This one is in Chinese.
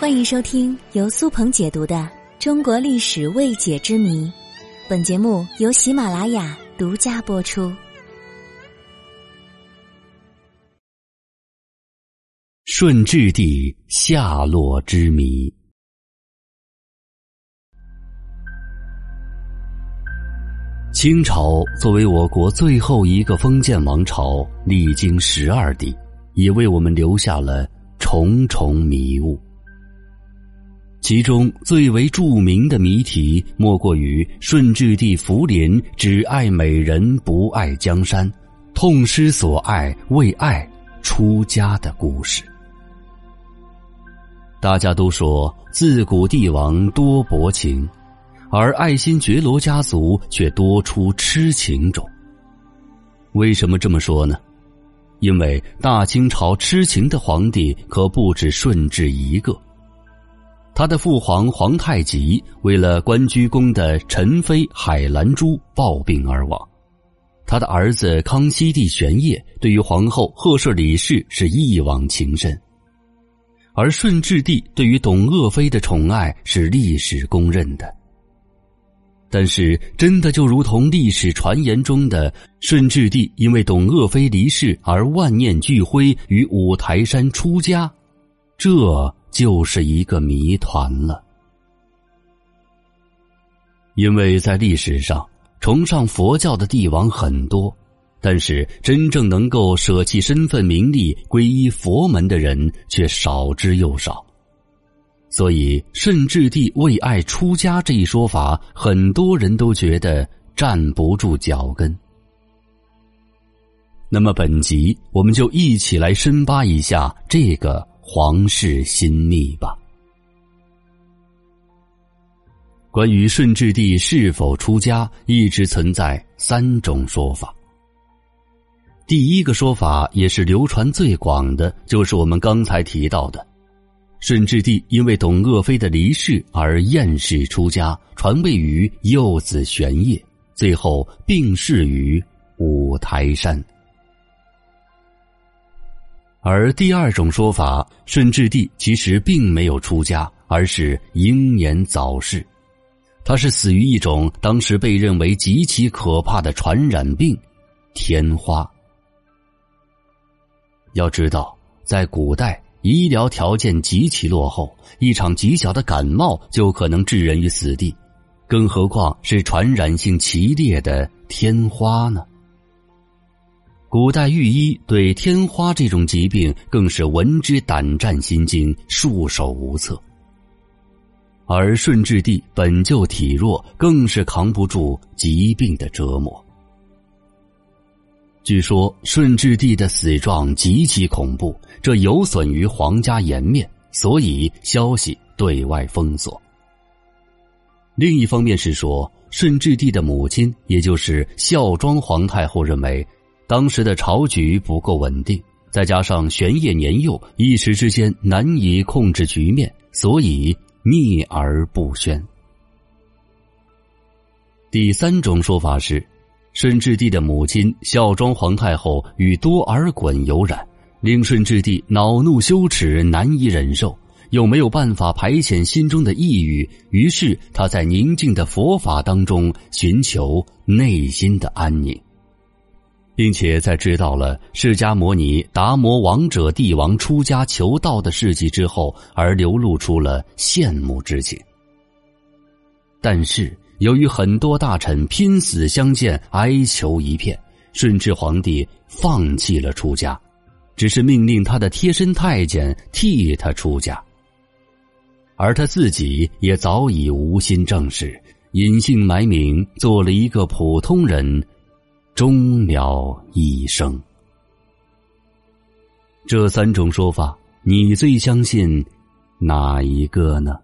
欢迎收听由苏鹏解读的《中国历史未解之谜》，本节目由喜马拉雅独家播出。顺治帝下落之谜。清朝作为我国最后一个封建王朝，历经十二帝，也为我们留下了重重迷雾。其中最为著名的谜题，莫过于顺治帝福临只爱美人不爱江山，痛失所爱为爱出家的故事。大家都说自古帝王多薄情，而爱新觉罗家族却多出痴情种。为什么这么说呢？因为大清朝痴情的皇帝可不止顺治一个。他的父皇皇太极为了关雎宫的宸妃海兰珠暴病而亡，他的儿子康熙帝玄烨对于皇后赫舍里氏是一往情深，而顺治帝对于董鄂妃的宠爱是历史公认的。但是，真的就如同历史传言中的顺治帝因为董鄂妃离世而万念俱灰，于五台山出家，这？就是一个谜团了，因为在历史上，崇尚佛教的帝王很多，但是真正能够舍弃身份名利皈依佛门的人却少之又少，所以顺治帝为爱出家这一说法，很多人都觉得站不住脚跟。那么本集我们就一起来深扒一下这个。皇室心秘吧。关于顺治帝是否出家，一直存在三种说法。第一个说法，也是流传最广的，就是我们刚才提到的，顺治帝因为董鄂妃的离世而厌世出家，传位于幼子玄烨，最后病逝于五台山。而第二种说法，顺治帝其实并没有出家，而是英年早逝。他是死于一种当时被认为极其可怕的传染病——天花。要知道，在古代，医疗条件极其落后，一场极小的感冒就可能致人于死地，更何况是传染性奇烈的天花呢？古代御医对天花这种疾病更是闻之胆战心惊、束手无策，而顺治帝本就体弱，更是扛不住疾病的折磨。据说顺治帝的死状极其恐怖，这有损于皇家颜面，所以消息对外封锁。另一方面是说，顺治帝的母亲，也就是孝庄皇太后认为。当时的朝局不够稳定，再加上玄烨年幼，一时之间难以控制局面，所以秘而不宣。第三种说法是，顺治帝的母亲孝庄皇太后与多尔衮有染，令顺治帝恼怒羞耻，难以忍受，又没有办法排遣心中的抑郁，于是他在宁静的佛法当中寻求内心的安宁。并且在知道了释迦摩尼达摩王者帝王出家求道的事迹之后，而流露出了羡慕之情。但是，由于很多大臣拼死相见，哀求一片，顺治皇帝放弃了出家，只是命令他的贴身太监替他出家，而他自己也早已无心正事，隐姓埋名，做了一个普通人。终了一生。这三种说法，你最相信哪一个呢？